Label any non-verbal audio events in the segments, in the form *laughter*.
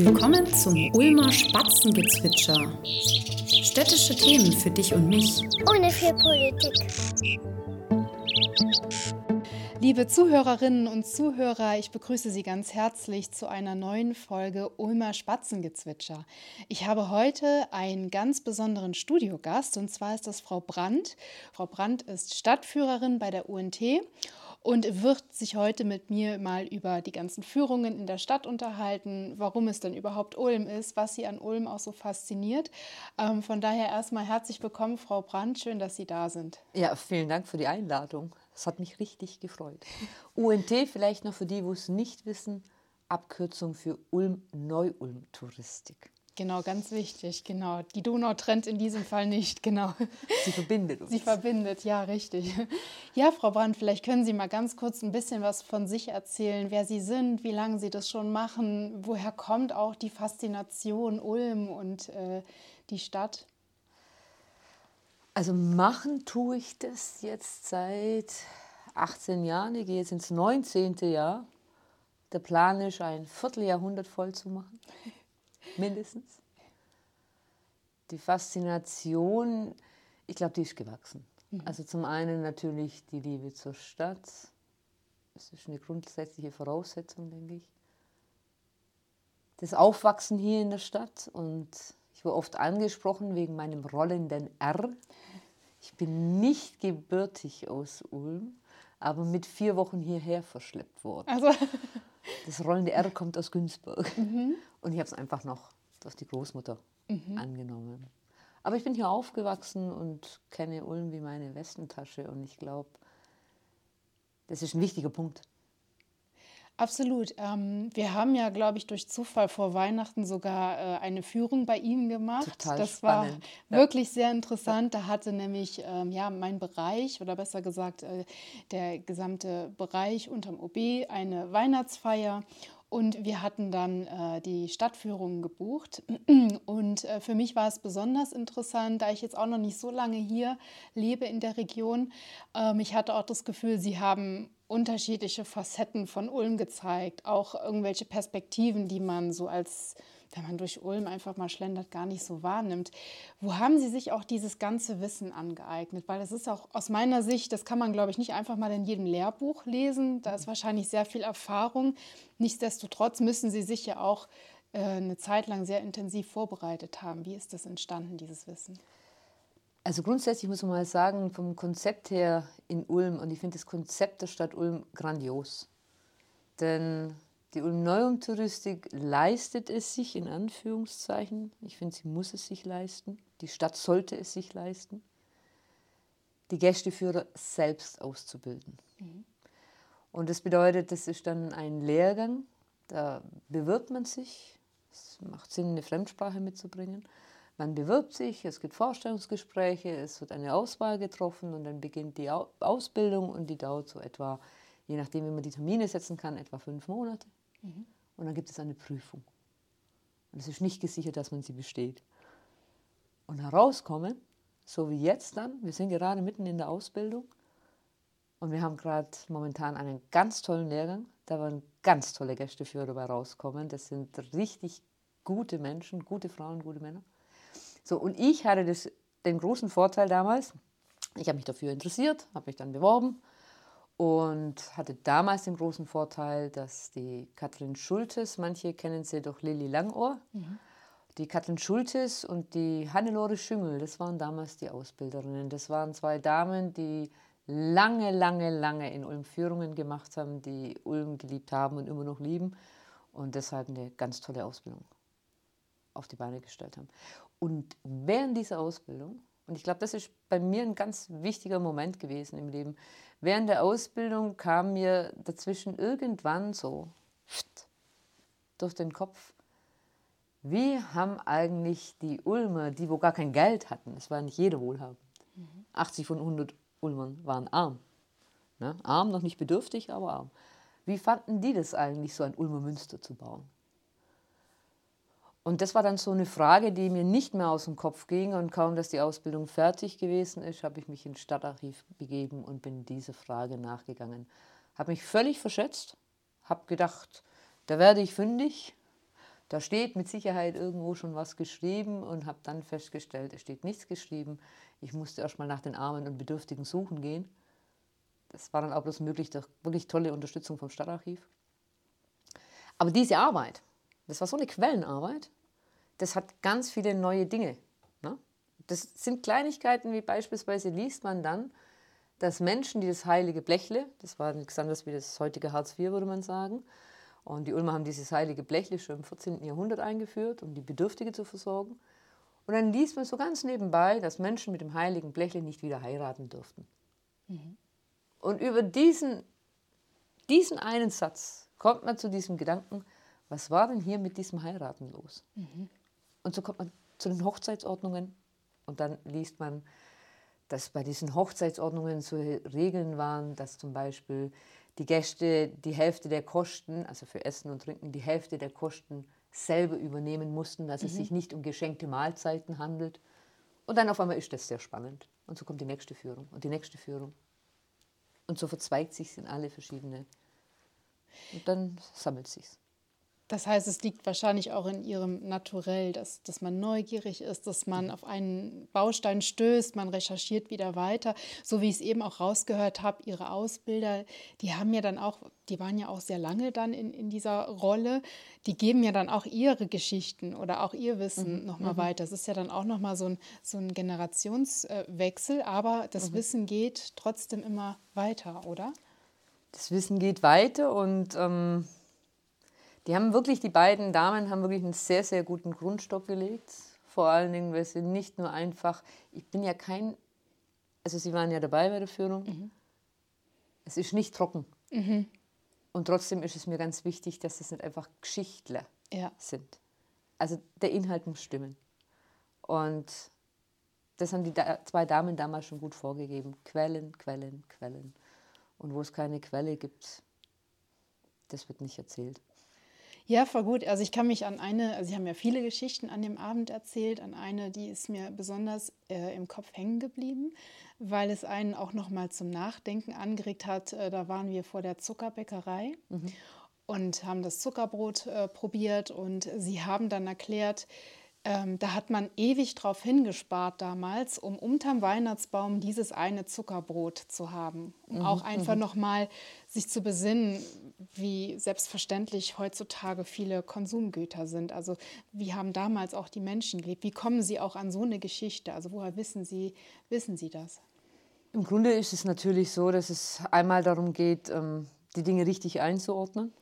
Willkommen zum Ulmer Spatzengezwitscher. Städtische Themen für dich und mich. Ohne viel Politik. Liebe Zuhörerinnen und Zuhörer, ich begrüße Sie ganz herzlich zu einer neuen Folge Ulmer Spatzengezwitscher. Ich habe heute einen ganz besonderen Studiogast und zwar ist das Frau Brandt. Frau Brandt ist Stadtführerin bei der UNT und wird sich heute mit mir mal über die ganzen Führungen in der Stadt unterhalten, warum es denn überhaupt Ulm ist, was sie an Ulm auch so fasziniert. Ähm, von daher erstmal herzlich willkommen, Frau Brandt. Schön, dass Sie da sind. Ja, vielen Dank für die Einladung. Das hat mich richtig gefreut. UNT vielleicht noch für die, wo es nicht wissen, Abkürzung für Ulm Neu-Ulm Touristik. Genau, ganz wichtig, genau. Die Donau trennt in diesem Fall nicht, *laughs* genau. Sie verbindet uns. Sie verbindet, ja, richtig. Ja, Frau Brandt, vielleicht können Sie mal ganz kurz ein bisschen was von sich erzählen, wer Sie sind, wie lange Sie das schon machen, woher kommt auch die Faszination Ulm und äh, die Stadt? Also machen tue ich das jetzt seit 18 Jahren. Ich gehe jetzt ins 19. Jahr. Der Plan ist, ein Vierteljahrhundert voll zu machen mindestens. Die Faszination, ich glaube, die ist gewachsen. Mhm. Also zum einen natürlich die Liebe zur Stadt. Das ist eine grundsätzliche Voraussetzung, denke ich. Das Aufwachsen hier in der Stadt und ich wurde oft angesprochen wegen meinem rollenden R. Ich bin nicht gebürtig aus Ulm, aber mit vier Wochen hierher verschleppt worden. Also. Das rollende R kommt aus Günzburg. Mhm. Und ich habe es einfach noch durch die Großmutter mhm. angenommen. Aber ich bin hier aufgewachsen und kenne Ulm wie meine Westentasche und ich glaube, das ist ein wichtiger Punkt. Absolut. Ähm, wir haben ja, glaube ich, durch Zufall vor Weihnachten sogar äh, eine Führung bei Ihnen gemacht. Total das spannend. war wirklich sehr interessant. Da hatte nämlich ähm, ja, mein Bereich oder besser gesagt äh, der gesamte Bereich unterm OB eine Weihnachtsfeier. Und wir hatten dann äh, die Stadtführung gebucht. *clears throat* Und äh, für mich war es besonders interessant, da ich jetzt auch noch nicht so lange hier lebe in der Region. Ähm, ich hatte auch das Gefühl, sie haben unterschiedliche Facetten von Ulm gezeigt, auch irgendwelche Perspektiven, die man so als wenn man durch Ulm einfach mal schlendert, gar nicht so wahrnimmt. Wo haben Sie sich auch dieses ganze Wissen angeeignet? Weil es ist auch aus meiner Sicht, das kann man, glaube ich, nicht einfach mal in jedem Lehrbuch lesen. Da ist wahrscheinlich sehr viel Erfahrung. Nichtsdestotrotz müssen Sie sich ja auch äh, eine Zeit lang sehr intensiv vorbereitet haben. Wie ist das entstanden, dieses Wissen? Also grundsätzlich muss man mal sagen, vom Konzept her in Ulm, und ich finde das Konzept der Stadt Ulm grandios. Denn die Ulm-Neuum-Touristik leistet es sich in Anführungszeichen. Ich finde, sie muss es sich leisten. Die Stadt sollte es sich leisten, die Gästeführer selbst auszubilden. Mhm. Und das bedeutet, das ist dann ein Lehrgang, da bewirbt man sich. Es macht Sinn, eine Fremdsprache mitzubringen. Man bewirbt sich, es gibt Vorstellungsgespräche, es wird eine Auswahl getroffen und dann beginnt die Ausbildung und die dauert so etwa, je nachdem, wie man die Termine setzen kann, etwa fünf Monate. Mhm. Und dann gibt es eine Prüfung. Und es ist nicht gesichert, dass man sie besteht. Und herauskommen, so wie jetzt dann, wir sind gerade mitten in der Ausbildung und wir haben gerade momentan einen ganz tollen Lehrgang. Da werden ganz tolle Gästeführer dabei rauskommen. Das sind richtig gute Menschen, gute Frauen, gute Männer. So, und ich hatte das, den großen Vorteil damals, ich habe mich dafür interessiert, habe mich dann beworben und hatte damals den großen Vorteil, dass die Katrin Schultes, manche kennen sie durch Lilly Langohr, mhm. die Katrin Schultes und die Hannelore Schüngel, das waren damals die Ausbilderinnen. Das waren zwei Damen, die lange, lange, lange in Ulm Führungen gemacht haben, die Ulm geliebt haben und immer noch lieben und deshalb eine ganz tolle Ausbildung auf die Beine gestellt haben. Und während dieser Ausbildung, und ich glaube, das ist bei mir ein ganz wichtiger Moment gewesen im Leben, Während der Ausbildung kam mir dazwischen irgendwann so durch den Kopf, wie haben eigentlich die Ulmer, die wo gar kein Geld hatten, es war nicht jeder wohlhabend, mhm. 80 von 100 Ulmern waren arm. Ne? Arm, noch nicht bedürftig, aber arm. Wie fanden die das eigentlich, so ein Ulmer Münster zu bauen? Und das war dann so eine Frage, die mir nicht mehr aus dem Kopf ging. Und kaum, dass die Ausbildung fertig gewesen ist, habe ich mich ins Stadtarchiv begeben und bin dieser Frage nachgegangen. Habe mich völlig verschätzt, habe gedacht, da werde ich fündig. Da steht mit Sicherheit irgendwo schon was geschrieben und habe dann festgestellt, es steht nichts geschrieben. Ich musste erst mal nach den Armen und Bedürftigen suchen gehen. Das war dann auch bloß möglich durch wirklich tolle Unterstützung vom Stadtarchiv. Aber diese Arbeit, das war so eine Quellenarbeit, das hat ganz viele neue Dinge. Ne? Das sind Kleinigkeiten, wie beispielsweise liest man dann, dass Menschen, die das heilige Blechle, das war nichts anderes wie das heutige Hartz IV, würde man sagen, und die Ulmer haben dieses heilige Blechle schon im 14. Jahrhundert eingeführt, um die Bedürftige zu versorgen. Und dann liest man so ganz nebenbei, dass Menschen mit dem heiligen Blechle nicht wieder heiraten dürften. Mhm. Und über diesen, diesen einen Satz kommt man zu diesem Gedanken, was war denn hier mit diesem Heiraten los? Mhm. Und so kommt man zu den Hochzeitsordnungen und dann liest man, dass bei diesen Hochzeitsordnungen so Regeln waren, dass zum Beispiel die Gäste die Hälfte der Kosten, also für Essen und Trinken, die Hälfte der Kosten selber übernehmen mussten, dass mhm. es sich nicht um geschenkte Mahlzeiten handelt. Und dann auf einmal ist das sehr spannend. Und so kommt die nächste Führung und die nächste Führung. Und so verzweigt sich in alle verschiedene. Und dann sammelt sich's. Das heißt, es liegt wahrscheinlich auch in ihrem Naturell, dass, dass man neugierig ist, dass man auf einen Baustein stößt, man recherchiert wieder weiter. So wie ich es eben auch rausgehört habe, ihre Ausbilder, die haben ja dann auch, die waren ja auch sehr lange dann in, in dieser Rolle, die geben ja dann auch ihre Geschichten oder auch ihr Wissen mhm. nochmal mhm. weiter. Das ist ja dann auch nochmal so ein, so ein Generationswechsel, aber das mhm. Wissen geht trotzdem immer weiter, oder? Das Wissen geht weiter und ähm die haben wirklich, die beiden Damen haben wirklich einen sehr, sehr guten Grundstock gelegt. Vor allen Dingen, weil sie nicht nur einfach, ich bin ja kein, also sie waren ja dabei bei der Führung, mhm. es ist nicht trocken. Mhm. Und trotzdem ist es mir ganz wichtig, dass es nicht einfach Geschichtler ja. sind. Also der Inhalt muss stimmen. Und das haben die zwei Damen damals schon gut vorgegeben. Quellen, Quellen, Quellen. Und wo es keine Quelle gibt, das wird nicht erzählt. Ja, voll gut. Also ich kann mich an eine, also Sie haben ja viele Geschichten an dem Abend erzählt, an eine, die ist mir besonders äh, im Kopf hängen geblieben, weil es einen auch noch mal zum Nachdenken angeregt hat. Äh, da waren wir vor der Zuckerbäckerei mhm. und haben das Zuckerbrot äh, probiert und Sie haben dann erklärt, ähm, da hat man ewig drauf hingespart damals, um unterm Weihnachtsbaum dieses eine Zuckerbrot zu haben. Um mhm, auch einfach mhm. nochmal sich zu besinnen, wie selbstverständlich heutzutage viele Konsumgüter sind. Also wie haben damals auch die Menschen gelebt? Wie kommen sie auch an so eine Geschichte? Also woher wissen sie, wissen sie das? Im Grunde ist es natürlich so, dass es einmal darum geht, ähm, die Dinge richtig einzuordnen.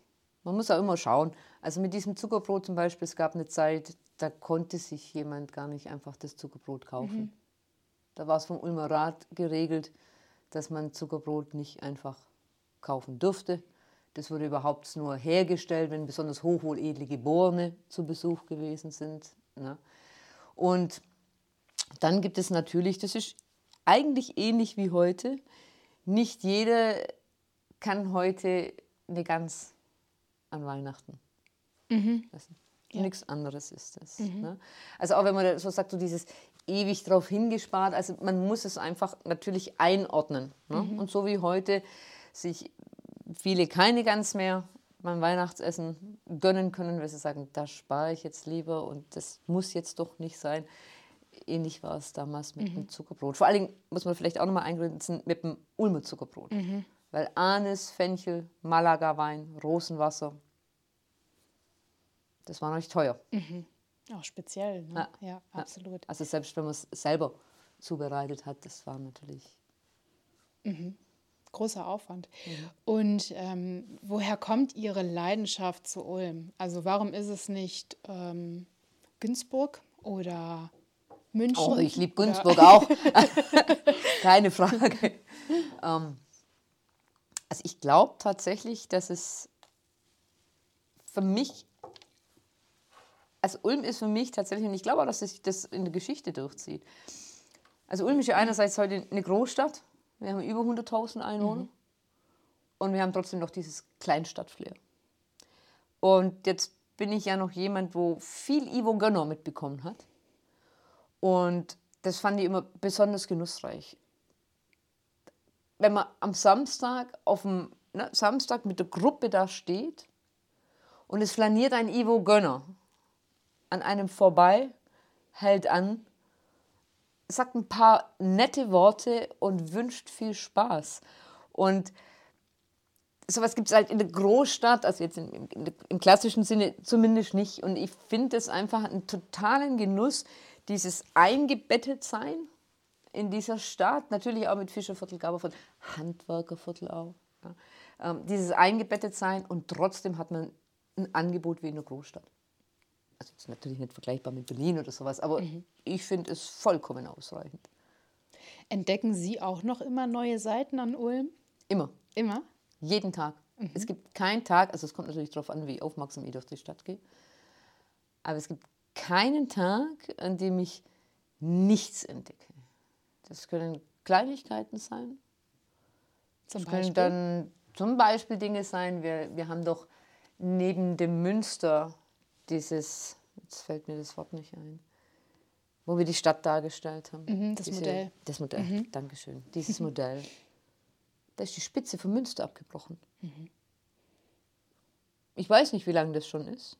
Man muss auch immer schauen. Also mit diesem Zuckerbrot zum Beispiel, es gab eine Zeit, da konnte sich jemand gar nicht einfach das Zuckerbrot kaufen. Mhm. Da war es vom Ulmer Rat geregelt, dass man Zuckerbrot nicht einfach kaufen durfte. Das wurde überhaupt nur hergestellt, wenn besonders hochwohledle Geborene zu Besuch gewesen sind. Ne? Und dann gibt es natürlich, das ist eigentlich ähnlich wie heute, nicht jeder kann heute eine Gans an Weihnachten. Mhm. Ja. Nichts anderes ist es. Mhm. Ne? Also auch wenn man so sagt, so dieses ewig drauf hingespart, also man muss es einfach natürlich einordnen. Ne? Mhm. Und so wie heute sich viele keine ganz mehr beim Weihnachtsessen gönnen können, weil sie sagen, da spare ich jetzt lieber und das muss jetzt doch nicht sein. Ähnlich war es damals mit mhm. dem Zuckerbrot. Vor allen Dingen muss man vielleicht auch nochmal eingrenzen mit dem Ulmer Zuckerbrot. Mhm. Weil Anis, Fenchel, Malaga-Wein, Rosenwasser, das war noch nicht teuer. Mhm. Auch speziell, ne? ja, ja, absolut. Also selbst wenn man es selber zubereitet hat, das war natürlich mhm. Großer Aufwand. Mhm. Und ähm, woher kommt Ihre Leidenschaft zu Ulm? Also warum ist es nicht ähm, Günzburg oder München? Oh, ich liebe Günzburg auch. *laughs* Keine Frage. ähm, also ich glaube tatsächlich, dass es für mich also Ulm ist für mich tatsächlich, und ich glaube auch, dass sich das in der Geschichte durchzieht. Also Ulm ist ja einerseits heute eine Großstadt. Wir haben über 100.000 Einwohner. Mhm. Und wir haben trotzdem noch dieses Kleinstadtflair. Und jetzt bin ich ja noch jemand, wo viel Ivo Gönner mitbekommen hat. Und das fand ich immer besonders genussreich. Wenn man am Samstag auf dem ne, Samstag mit der Gruppe da steht und es flaniert ein Ivo Gönner an einem vorbei, hält an, sagt ein paar nette Worte und wünscht viel Spaß. Und sowas gibt es halt in der Großstadt, also jetzt im, im, im klassischen Sinne zumindest nicht. Und ich finde es einfach einen totalen Genuss, dieses Eingebettetsein in dieser Stadt, natürlich auch mit Fischerviertel, Gaberviertel, Handwerkerviertel auch. Ja. Ähm, dieses Eingebettetsein und trotzdem hat man ein Angebot wie in der Großstadt. Also ist natürlich nicht vergleichbar mit Berlin oder sowas, aber mhm. ich finde es vollkommen ausreichend. Entdecken Sie auch noch immer neue Seiten an Ulm? Immer. Immer? Jeden Tag. Mhm. Es gibt keinen Tag, also es kommt natürlich darauf an, wie aufmerksam ich durch die Stadt gehe, aber es gibt keinen Tag, an dem ich nichts entdecke. Das können Kleinigkeiten sein. Zum das Beispiel? können dann zum Beispiel Dinge sein, wir, wir haben doch neben dem Münster dieses, jetzt fällt mir das Wort nicht ein, wo wir die Stadt dargestellt haben. Mhm, das Diese, Modell. Das Modell, mhm. Dankeschön. Dieses Modell. Da ist die Spitze vom Münster abgebrochen. Mhm. Ich weiß nicht, wie lange das schon ist.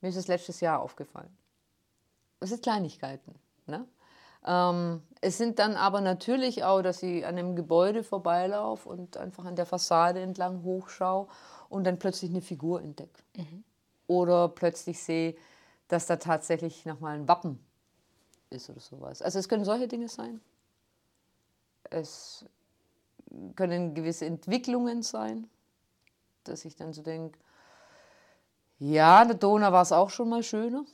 Mir ist es letztes Jahr aufgefallen. Das sind Kleinigkeiten. Ne? Ähm, es sind dann aber natürlich auch, dass ich an einem Gebäude vorbeilaufe und einfach an der Fassade entlang hochschaue und dann plötzlich eine Figur entdecke. Mhm. Oder plötzlich sehe, dass da tatsächlich nochmal ein Wappen ist oder sowas. Also es können solche Dinge sein. Es können gewisse Entwicklungen sein, dass ich dann so denke, ja, in der Donau war es auch schon mal schöner.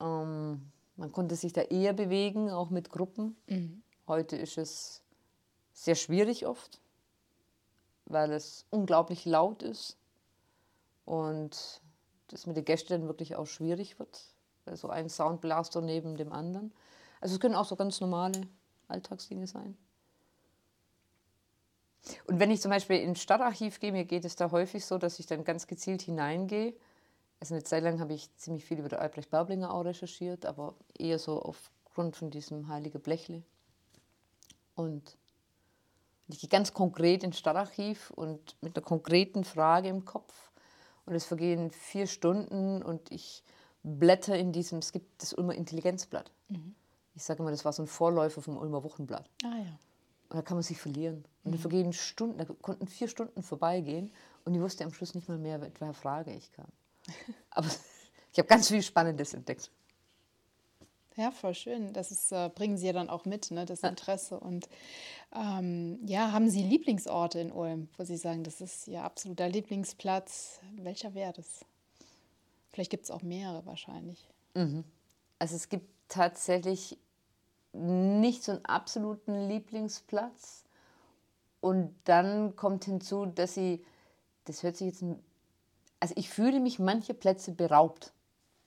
Ähm, man konnte sich da eher bewegen, auch mit Gruppen. Mhm. Heute ist es sehr schwierig oft, weil es unglaublich laut ist und das mit den Gästen wirklich auch schwierig wird. Also ein Soundblaster neben dem anderen. Also es können auch so ganz normale Alltagsdinge sein. Und wenn ich zum Beispiel ins Stadtarchiv gehe, mir geht es da häufig so, dass ich dann ganz gezielt hineingehe. Also eine Zeit lang habe ich ziemlich viel über der Albrecht Baublinger auch recherchiert, aber eher so aufgrund von diesem Heilige Blechle. Und ich gehe ganz konkret ins Stadtarchiv und mit einer konkreten Frage im Kopf. Und es vergehen vier Stunden und ich blätter in diesem, es gibt das Ulmer Intelligenzblatt. Mhm. Ich sage immer, das war so ein Vorläufer vom Ulmer Wochenblatt. Ah ja. Und da kann man sich verlieren. Und mhm. da vergehen Stunden, da konnten vier Stunden vorbeigehen und ich wusste am Schluss nicht mal mehr, mit welcher Frage ich kam. *laughs* Aber *laughs* ich habe ganz viel Spannendes entdeckt. Ja, voll schön. Das ist, äh, bringen Sie ja dann auch mit, ne, das Interesse. Und ähm, ja, haben Sie Lieblingsorte in Ulm, wo Sie sagen, das ist Ihr absoluter Lieblingsplatz? Welcher wäre das? Vielleicht gibt es auch mehrere wahrscheinlich. Mhm. Also es gibt tatsächlich nicht so einen absoluten Lieblingsplatz. Und dann kommt hinzu, dass sie, das hört sich jetzt, also ich fühle mich manche Plätze beraubt.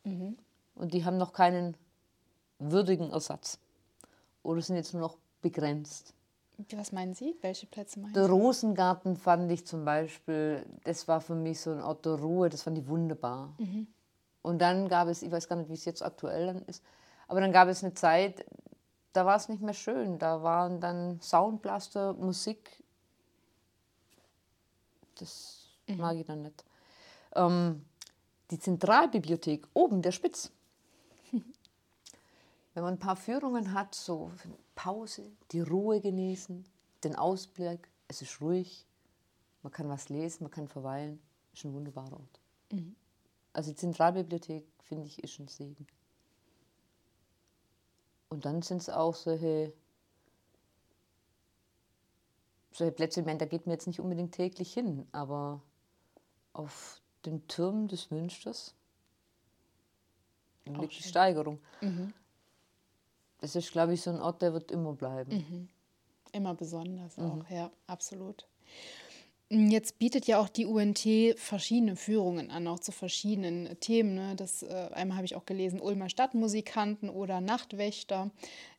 Mhm. Und die haben noch keinen würdigen Ersatz. Oder sind jetzt nur noch begrenzt. Was meinen Sie? Welche Plätze meinen Sie? Der Rosengarten fand ich zum Beispiel, das war für mich so ein Ort der Ruhe, das fand ich wunderbar. Mhm. Und dann gab es, ich weiß gar nicht, wie es jetzt aktuell dann ist, aber dann gab es eine Zeit, da war es nicht mehr schön. Da waren dann Soundblaster, Musik. Das mhm. mag ich dann nicht. Ähm, die Zentralbibliothek, oben der Spitz. Wenn man ein paar Führungen hat, so Pause, die Ruhe genießen, den Ausblick, es ist ruhig, man kann was lesen, man kann verweilen, ist ein wunderbarer Ort. Mhm. Also die Zentralbibliothek, finde ich, ist ein Segen. Und dann sind es auch solche, solche Plätze, ich meine, da geht mir jetzt nicht unbedingt täglich hin, aber auf den Türmen des Münsters liegt die Steigerung. Mhm. Das ist, glaube ich, so ein Ort, der wird immer bleiben. Mhm. Immer besonders auch, mhm. ja, absolut. Jetzt bietet ja auch die UNT verschiedene Führungen an, auch zu verschiedenen Themen. Ne? Das, äh, einmal habe ich auch gelesen, Ulmer Stadtmusikanten oder Nachtwächter.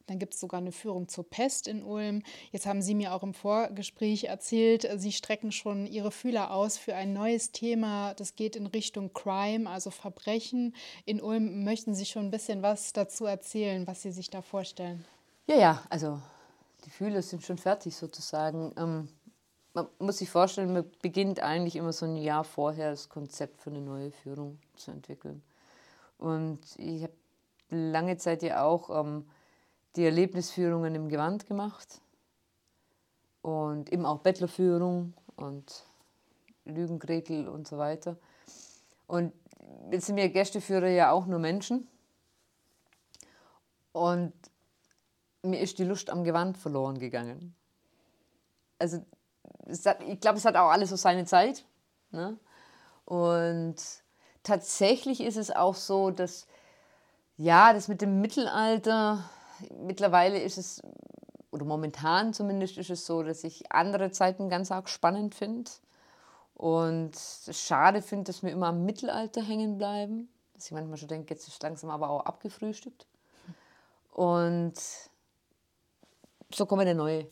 Dann gibt es sogar eine Führung zur Pest in Ulm. Jetzt haben Sie mir auch im Vorgespräch erzählt, Sie strecken schon Ihre Fühler aus für ein neues Thema. Das geht in Richtung Crime, also Verbrechen. In Ulm möchten Sie schon ein bisschen was dazu erzählen, was Sie sich da vorstellen? Ja, ja, also die Fühler sind schon fertig sozusagen. Ähm man muss sich vorstellen, man beginnt eigentlich immer so ein Jahr vorher das Konzept für eine neue Führung zu entwickeln. Und ich habe lange Zeit ja auch ähm, die Erlebnisführungen im Gewand gemacht und eben auch Bettlerführung und Lügengretel und so weiter. Und jetzt sind wir Gästeführer ja auch nur Menschen. Und mir ist die Lust am Gewand verloren gegangen. Also ich glaube, es hat auch alles so seine Zeit. Ne? Und tatsächlich ist es auch so, dass ja, das mit dem Mittelalter, mittlerweile ist es, oder momentan zumindest ist es so, dass ich andere Zeiten ganz arg spannend finde. Und schade finde, dass wir immer am Mittelalter hängen bleiben. Dass ich manchmal schon denke, jetzt ist langsam aber auch abgefrühstückt. Und so kommen dann neue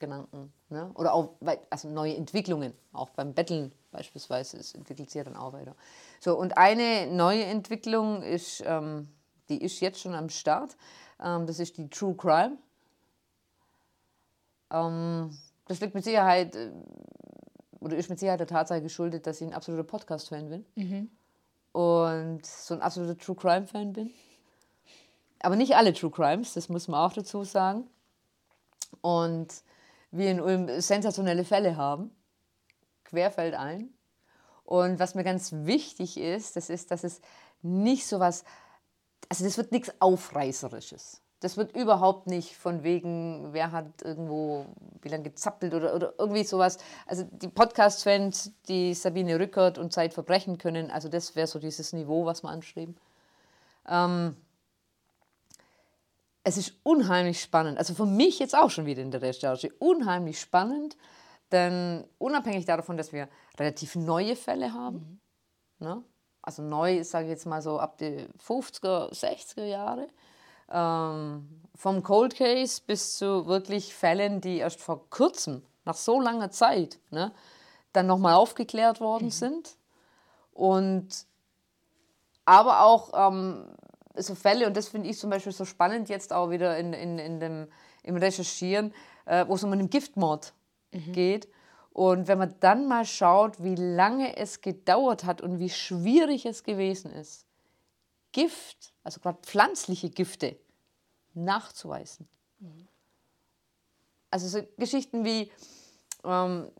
Gedanken. Ne? Oder auch also neue Entwicklungen, auch beim Betteln beispielsweise, es entwickelt sich ja dann auch weiter. So, und eine neue Entwicklung ist, ähm, die ist jetzt schon am Start, ähm, das ist die True Crime. Ähm, das liegt mit Sicherheit, äh, oder ist mit Sicherheit der Tatsache geschuldet, dass ich ein absoluter Podcast-Fan bin. Mhm. Und so ein absoluter True Crime-Fan bin. Aber nicht alle True Crimes, das muss man auch dazu sagen. Und wir in Ulm sensationelle Fälle haben, querfeldein. Und was mir ganz wichtig ist, das ist, dass es nicht so was, also das wird nichts Aufreißerisches. Das wird überhaupt nicht von wegen, wer hat irgendwo wie lange gezappelt oder, oder irgendwie sowas. Also die Podcast-Fans, die Sabine Rückert und Zeitverbrechen können, also das wäre so dieses Niveau, was wir anstreben. Ähm, es ist unheimlich spannend. Also für mich jetzt auch schon wieder in der Recherche unheimlich spannend, denn unabhängig davon, dass wir relativ neue Fälle haben, mhm. ne? also neu, sage ich jetzt mal so ab die 50er, 60er Jahre, ähm, vom Cold Case bis zu wirklich Fällen, die erst vor kurzem, nach so langer Zeit, ne, dann nochmal aufgeklärt worden mhm. sind. Und aber auch ähm, so Fälle, und das finde ich zum Beispiel so spannend jetzt auch wieder in, in, in dem, im Recherchieren, äh, wo es um einen Giftmord mhm. geht. Und wenn man dann mal schaut, wie lange es gedauert hat und wie schwierig es gewesen ist, Gift, also gerade pflanzliche Gifte, nachzuweisen. Mhm. Also so Geschichten wie, ähm,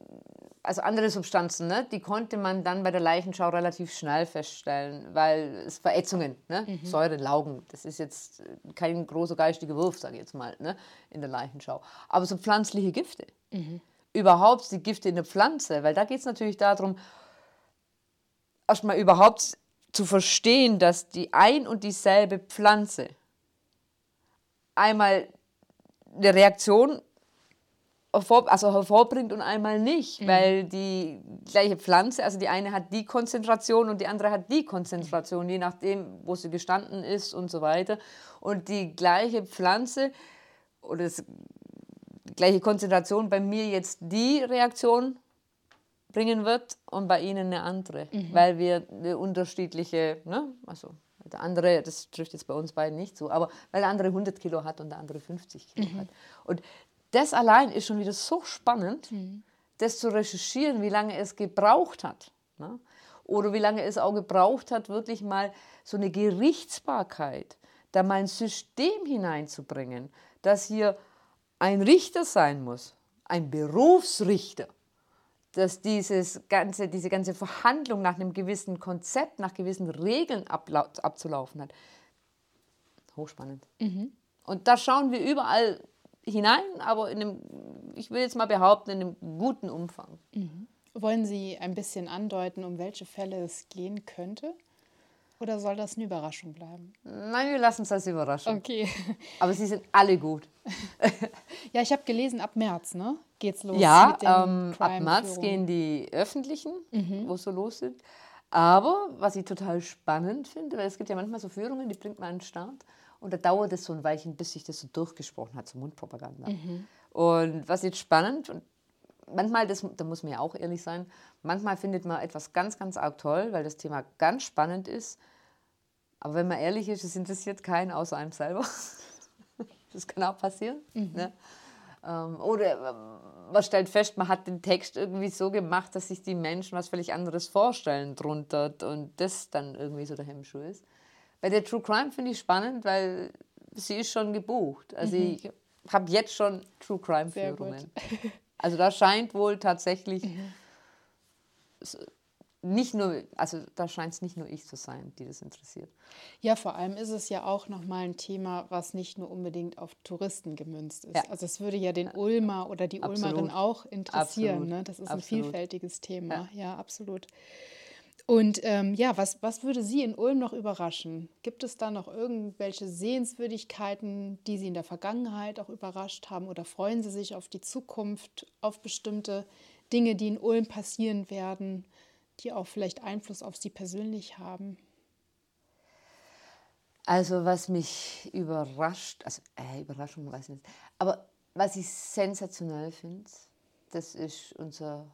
also andere Substanzen, ne, die konnte man dann bei der Leichenschau relativ schnell feststellen, weil es Verätzungen, ne, mhm. Säure, Laugen, das ist jetzt kein großer geistiger Wurf, sage ich jetzt mal, ne, in der Leichenschau. Aber so pflanzliche Gifte, mhm. überhaupt die Gifte in der Pflanze, weil da geht es natürlich darum, erstmal überhaupt zu verstehen, dass die ein und dieselbe Pflanze einmal eine Reaktion also hervorbringt und einmal nicht, mhm. weil die gleiche Pflanze, also die eine hat die Konzentration und die andere hat die Konzentration, je nachdem, wo sie gestanden ist und so weiter. Und die gleiche Pflanze oder das, die gleiche Konzentration bei mir jetzt die Reaktion bringen wird und bei ihnen eine andere, mhm. weil wir eine unterschiedliche, ne, also der andere, das trifft jetzt bei uns beiden nicht so, aber weil der andere 100 Kilo hat und der andere 50 Kilo mhm. hat. Und das allein ist schon wieder so spannend, mhm. das zu recherchieren, wie lange es gebraucht hat. Ne? Oder wie lange es auch gebraucht hat, wirklich mal so eine Gerichtsbarkeit, da mal ein System hineinzubringen, dass hier ein Richter sein muss, ein Berufsrichter, dass dieses ganze, diese ganze Verhandlung nach einem gewissen Konzept, nach gewissen Regeln abzulaufen hat. Hochspannend. Mhm. Und da schauen wir überall hinein, aber in einem, ich will jetzt mal behaupten, in einem guten Umfang. Mhm. Wollen Sie ein bisschen andeuten, um welche Fälle es gehen könnte? Oder soll das eine Überraschung bleiben? Nein, wir lassen es als Überraschung. Okay. Aber sie sind alle gut. *laughs* ja, ich habe gelesen, ab März, ne? Geht's los? Ja, ähm, ab März gehen die öffentlichen, mhm. wo es so los sind. Aber was ich total spannend finde, weil es gibt ja manchmal so Führungen, die bringt man an den Start. Und da dauert es so ein Weilchen, bis sich das so durchgesprochen hat, so Mundpropaganda. Mhm. Und was jetzt spannend, und manchmal, das, da muss man ja auch ehrlich sein, manchmal findet man etwas ganz, ganz arg toll, weil das Thema ganz spannend ist. Aber wenn man ehrlich ist, es interessiert keinen außer einem selber. *laughs* das kann auch passieren. Mhm. Ne? Ähm, oder äh, man stellt fest, man hat den Text irgendwie so gemacht, dass sich die Menschen was völlig anderes vorstellen drunter und das dann irgendwie so der Hemmschuh ist. Bei der True Crime finde ich spannend, weil sie ist schon gebucht. Also mhm. ich habe jetzt schon True Crime Führungen. Also da scheint wohl tatsächlich nicht nur, also da scheint es nicht nur ich zu sein, die das interessiert. Ja, vor allem ist es ja auch nochmal ein Thema, was nicht nur unbedingt auf Touristen gemünzt ist. Ja. Also es würde ja den Ulmer oder die absolut. Ulmerin auch interessieren. Ne? Das ist absolut. ein vielfältiges Thema. Ja, ja absolut. Und ähm, ja, was, was würde Sie in Ulm noch überraschen? Gibt es da noch irgendwelche Sehenswürdigkeiten, die Sie in der Vergangenheit auch überrascht haben? Oder freuen Sie sich auf die Zukunft, auf bestimmte Dinge, die in Ulm passieren werden, die auch vielleicht Einfluss auf Sie persönlich haben? Also was mich überrascht, also äh, Überraschung weiß ich nicht, aber was ich sensationell finde, das ist unser,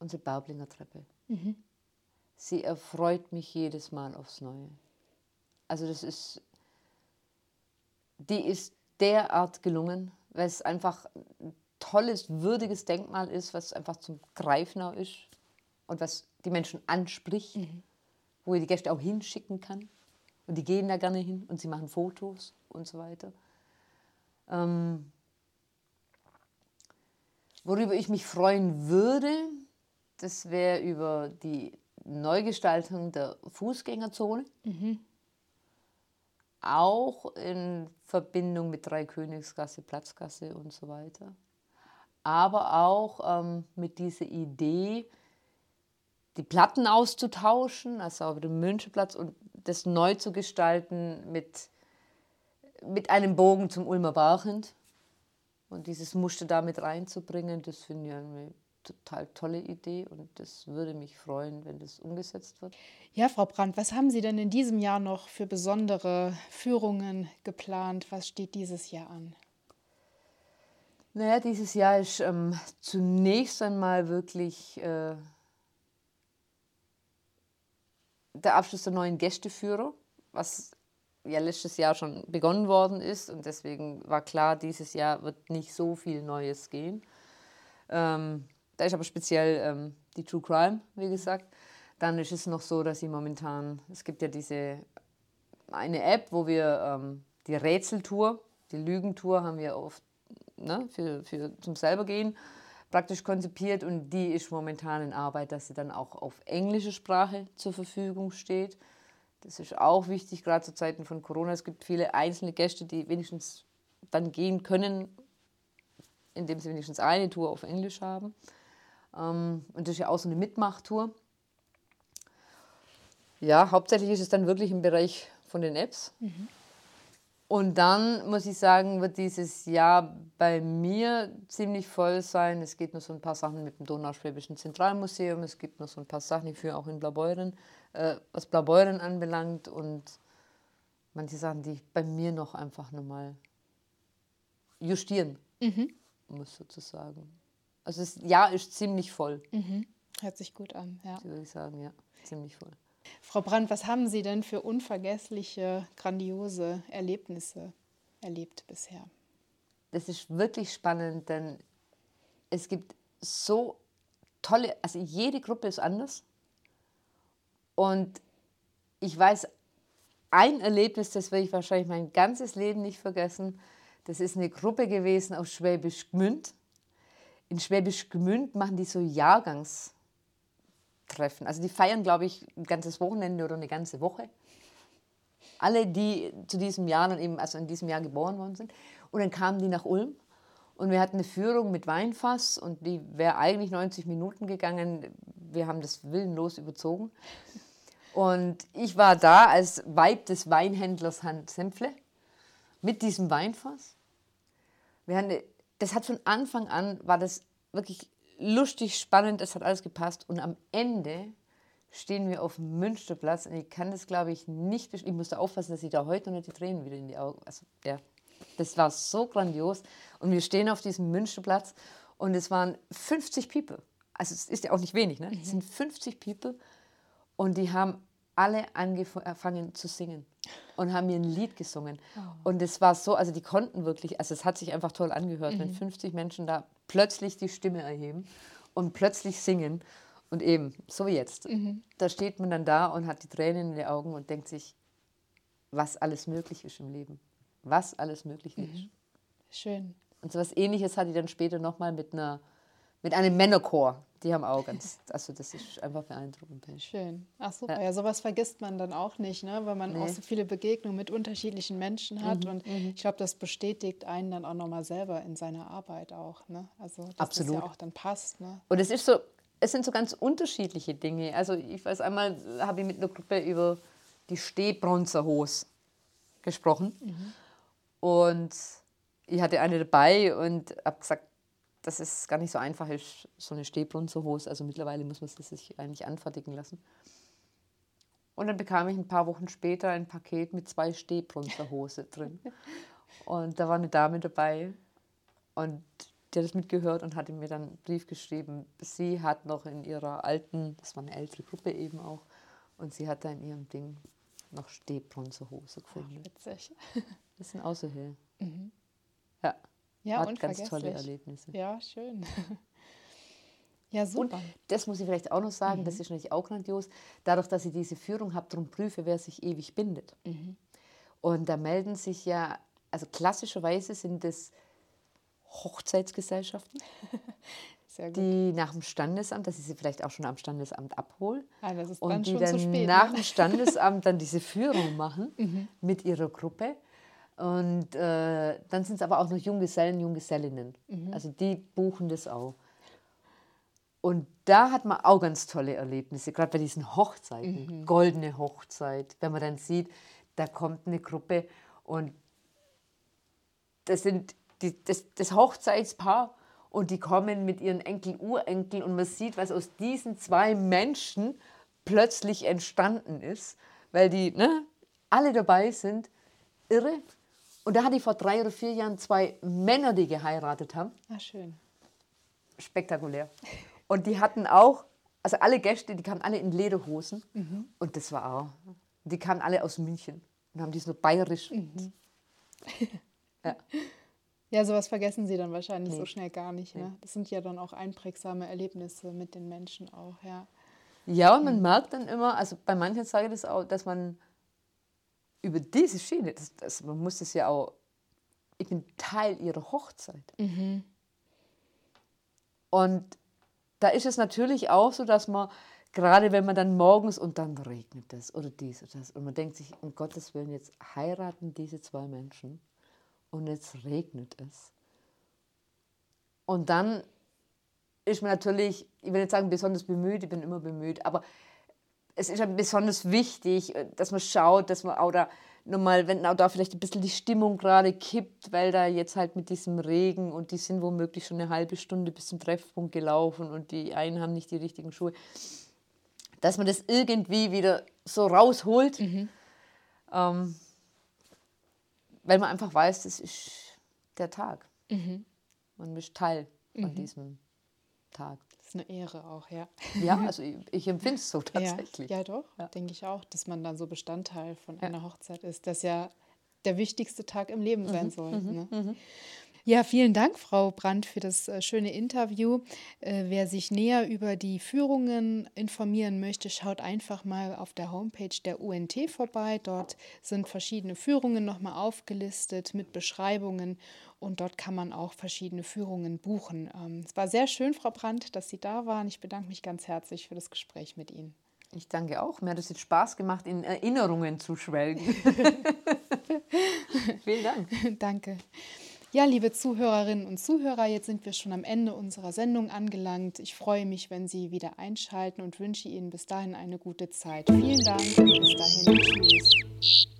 unsere Baublinger Treppe. Mhm sie erfreut mich jedes Mal aufs Neue. Also das ist, die ist derart gelungen, weil es einfach ein tolles, würdiges Denkmal ist, was einfach zum Greifen ist und was die Menschen anspricht, mhm. wo ihr die Gäste auch hinschicken kann. Und die gehen da gerne hin und sie machen Fotos und so weiter. Ähm, worüber ich mich freuen würde, das wäre über die Neugestaltung der Fußgängerzone. Mhm. Auch in Verbindung mit Dreikönigsgasse, Platzgasse und so weiter. Aber auch ähm, mit dieser Idee, die Platten auszutauschen, also auf dem Münchenplatz und das neu zu gestalten mit, mit einem Bogen zum Ulmer Barchend. Und dieses Muster damit reinzubringen, das finde ich total tolle Idee und das würde mich freuen, wenn das umgesetzt wird. Ja, Frau Brandt, was haben Sie denn in diesem Jahr noch für besondere Führungen geplant? Was steht dieses Jahr an? Naja, dieses Jahr ist ähm, zunächst einmal wirklich äh, der Abschluss der neuen Gästeführer, was ja letztes Jahr schon begonnen worden ist und deswegen war klar, dieses Jahr wird nicht so viel Neues gehen. Ähm, da ist aber speziell ähm, die True Crime, wie gesagt. Dann ist es noch so, dass sie momentan, es gibt ja diese eine App, wo wir ähm, die Rätseltour, die Lügentour haben wir oft ne, für, für zum selber gehen praktisch konzipiert und die ist momentan in Arbeit, dass sie dann auch auf englische Sprache zur Verfügung steht. Das ist auch wichtig, gerade zu Zeiten von Corona. Es gibt viele einzelne Gäste, die wenigstens dann gehen können, indem sie wenigstens eine Tour auf Englisch haben. Ähm, und das ist ja auch so eine Mitmachtour. Ja, hauptsächlich ist es dann wirklich im Bereich von den Apps. Mhm. Und dann muss ich sagen, wird dieses Jahr bei mir ziemlich voll sein. Es geht noch so ein paar Sachen mit dem Donauschwäbischen Zentralmuseum. Es gibt noch so ein paar Sachen, ich führe auch in Blaubeuren, äh, was Blaubeuren anbelangt. Und manche Sachen, die ich bei mir noch einfach nochmal justieren mhm. muss, sozusagen. Also das Jahr ist ziemlich voll. Mhm. Hört sich gut an, ja. Würde ich sagen, ja, ziemlich voll. Frau Brandt, was haben Sie denn für unvergessliche, grandiose Erlebnisse erlebt bisher? Das ist wirklich spannend, denn es gibt so tolle, also jede Gruppe ist anders. Und ich weiß, ein Erlebnis, das werde ich wahrscheinlich mein ganzes Leben nicht vergessen. Das ist eine Gruppe gewesen aus Schwäbisch Gmünd in Schwäbisch Gmünd machen die so Jahrgangstreffen. Also die feiern, glaube ich, ein ganzes Wochenende oder eine ganze Woche. Alle, die zu diesem Jahr dann eben, also in diesem Jahr geboren worden sind. Und dann kamen die nach Ulm und wir hatten eine Führung mit Weinfass und die wäre eigentlich 90 Minuten gegangen. Wir haben das willenlos überzogen. Und ich war da als Weib des Weinhändlers Hans Senfle mit diesem Weinfass. Wir haben eine das hat von Anfang an, war das wirklich lustig, spannend, es hat alles gepasst. Und am Ende stehen wir auf dem Münsterplatz und ich kann das, glaube ich, nicht, ich musste aufpassen, dass ich da heute noch nicht die Tränen wieder in die Augen, also ja, das war so grandios. Und wir stehen auf diesem Münsterplatz und es waren 50 People. Also es ist ja auch nicht wenig, ne? Es sind 50 People und die haben alle angefangen zu singen und haben mir ein Lied gesungen. Oh. Und es war so, also die konnten wirklich, also es hat sich einfach toll angehört, mhm. wenn 50 Menschen da plötzlich die Stimme erheben und plötzlich singen. Und eben, so wie jetzt. Mhm. Da steht man dann da und hat die Tränen in den Augen und denkt sich, was alles möglich ist im Leben. Was alles möglich mhm. ist. Schön. Und so was ähnliches hatte ich dann später nochmal mit einer mit einem Männerchor. Die haben auch ganz, also das ist einfach beeindruckend. Schön. Ach super, ja. ja, sowas vergisst man dann auch nicht, ne? weil man nee. auch so viele Begegnungen mit unterschiedlichen Menschen hat. Mhm, und mhm. ich glaube, das bestätigt einen dann auch nochmal selber in seiner Arbeit auch. Ne? Also, dass Absolut. das ja auch dann passt. Ne? Und es ist so, es sind so ganz unterschiedliche Dinge. Also ich weiß, einmal habe ich mit einer Gruppe über die Stehbronzerhose gesprochen. Mhm. Und ich hatte eine dabei und habe gesagt, dass es gar nicht so einfach ist, so eine Stehbronzerhose. Also mittlerweile muss man sie sich eigentlich anfertigen lassen. Und dann bekam ich ein paar Wochen später ein Paket mit zwei Stehbronzerhose *laughs* drin. Und da war eine Dame dabei und die hat es mitgehört und hatte mir dann einen Brief geschrieben. Sie hat noch in ihrer alten, das war eine ältere Gruppe eben auch, und sie hat da in ihrem Ding noch Stehbronzerhose gefunden. Ach, witzig. Das sind Außerhöhe. *laughs* Mhm. Ja. Ja, Hat ganz tolle Erlebnisse. Ja, schön. *laughs* Ja, super. Und das muss ich vielleicht auch noch sagen, mhm. das ist natürlich auch grandios. Dadurch, dass ich diese Führung habe, darum prüfe, wer sich ewig bindet. Mhm. Und da melden sich ja, also klassischerweise sind es Hochzeitsgesellschaften, *laughs* die nach dem Standesamt, dass ich sie vielleicht auch schon am Standesamt abhole. Ah, und dann die dann spät, nach ne? dem *laughs* Standesamt dann diese Führung machen mhm. mit ihrer Gruppe. Und äh, dann sind es aber auch noch Junggesellen, Junggesellinnen. Mhm. Also die buchen das auch. Und da hat man auch ganz tolle Erlebnisse, gerade bei diesen Hochzeiten, mhm. goldene Hochzeit, wenn man dann sieht, da kommt eine Gruppe und das sind die, das, das Hochzeitspaar und die kommen mit ihren Enkel, Urenkel und man sieht, was aus diesen zwei Menschen plötzlich entstanden ist, weil die ne, alle dabei sind. Irre. Und da hatte ich vor drei oder vier Jahren zwei Männer, die geheiratet haben. Ah, schön. Spektakulär. Und die hatten auch, also alle Gäste, die kamen alle in Lederhosen. Mhm. Und das war auch, die kamen alle aus München und haben die so bayerisch. Mhm. *laughs* ja. Ja, sowas vergessen sie dann wahrscheinlich nee. so schnell gar nicht. Ne? Das sind ja dann auch einprägsame Erlebnisse mit den Menschen auch, ja. Ja, und man mhm. merkt dann immer, also bei manchen sage ich das auch, dass man über diese Schiene, das, das, man muss es ja auch, ich bin Teil ihrer Hochzeit. Mhm. Und da ist es natürlich auch so, dass man, gerade wenn man dann morgens und dann regnet es oder dies oder das, und man denkt sich, um Gottes Willen, jetzt heiraten diese zwei Menschen und jetzt regnet es. Und dann ist man natürlich, ich will nicht sagen besonders bemüht, ich bin immer bemüht, aber es ist ja besonders wichtig, äh, dass man schaut, dass man auch da nochmal, wenn auch da vielleicht ein bisschen die Stimmung gerade kippt, weil da jetzt halt mit diesem Regen und die sind womöglich schon eine halbe Stunde bis zum Treffpunkt gelaufen und die einen haben nicht die richtigen Schuhe, dass man das irgendwie wieder so rausholt, mhm. ähm, weil man einfach weiß, das ist der Tag. Mhm. Man ist Teil von mhm. diesem Tag. Das ist eine Ehre auch, ja. Ja, *laughs* also ich, ich empfinde es so tatsächlich. Ja, ja doch, ja. denke ich auch, dass man dann so Bestandteil von ja. einer Hochzeit ist, das ja der wichtigste Tag im Leben sein mhm, soll. Mhm, ne? Ja, vielen Dank, Frau Brandt, für das äh, schöne Interview. Äh, wer sich näher über die Führungen informieren möchte, schaut einfach mal auf der Homepage der UNT vorbei. Dort sind verschiedene Führungen nochmal aufgelistet mit Beschreibungen und dort kann man auch verschiedene Führungen buchen. Ähm, es war sehr schön, Frau Brandt, dass Sie da waren. Ich bedanke mich ganz herzlich für das Gespräch mit Ihnen. Ich danke auch. Mir hat es jetzt Spaß gemacht, in Erinnerungen zu schwelgen. *laughs* Vielen Dank. danke. Ja, liebe Zuhörerinnen und Zuhörer, jetzt sind wir schon am Ende unserer Sendung angelangt. Ich freue mich, wenn Sie wieder einschalten und wünsche Ihnen bis dahin eine gute Zeit. Vielen Dank und bis dahin. Tschüss.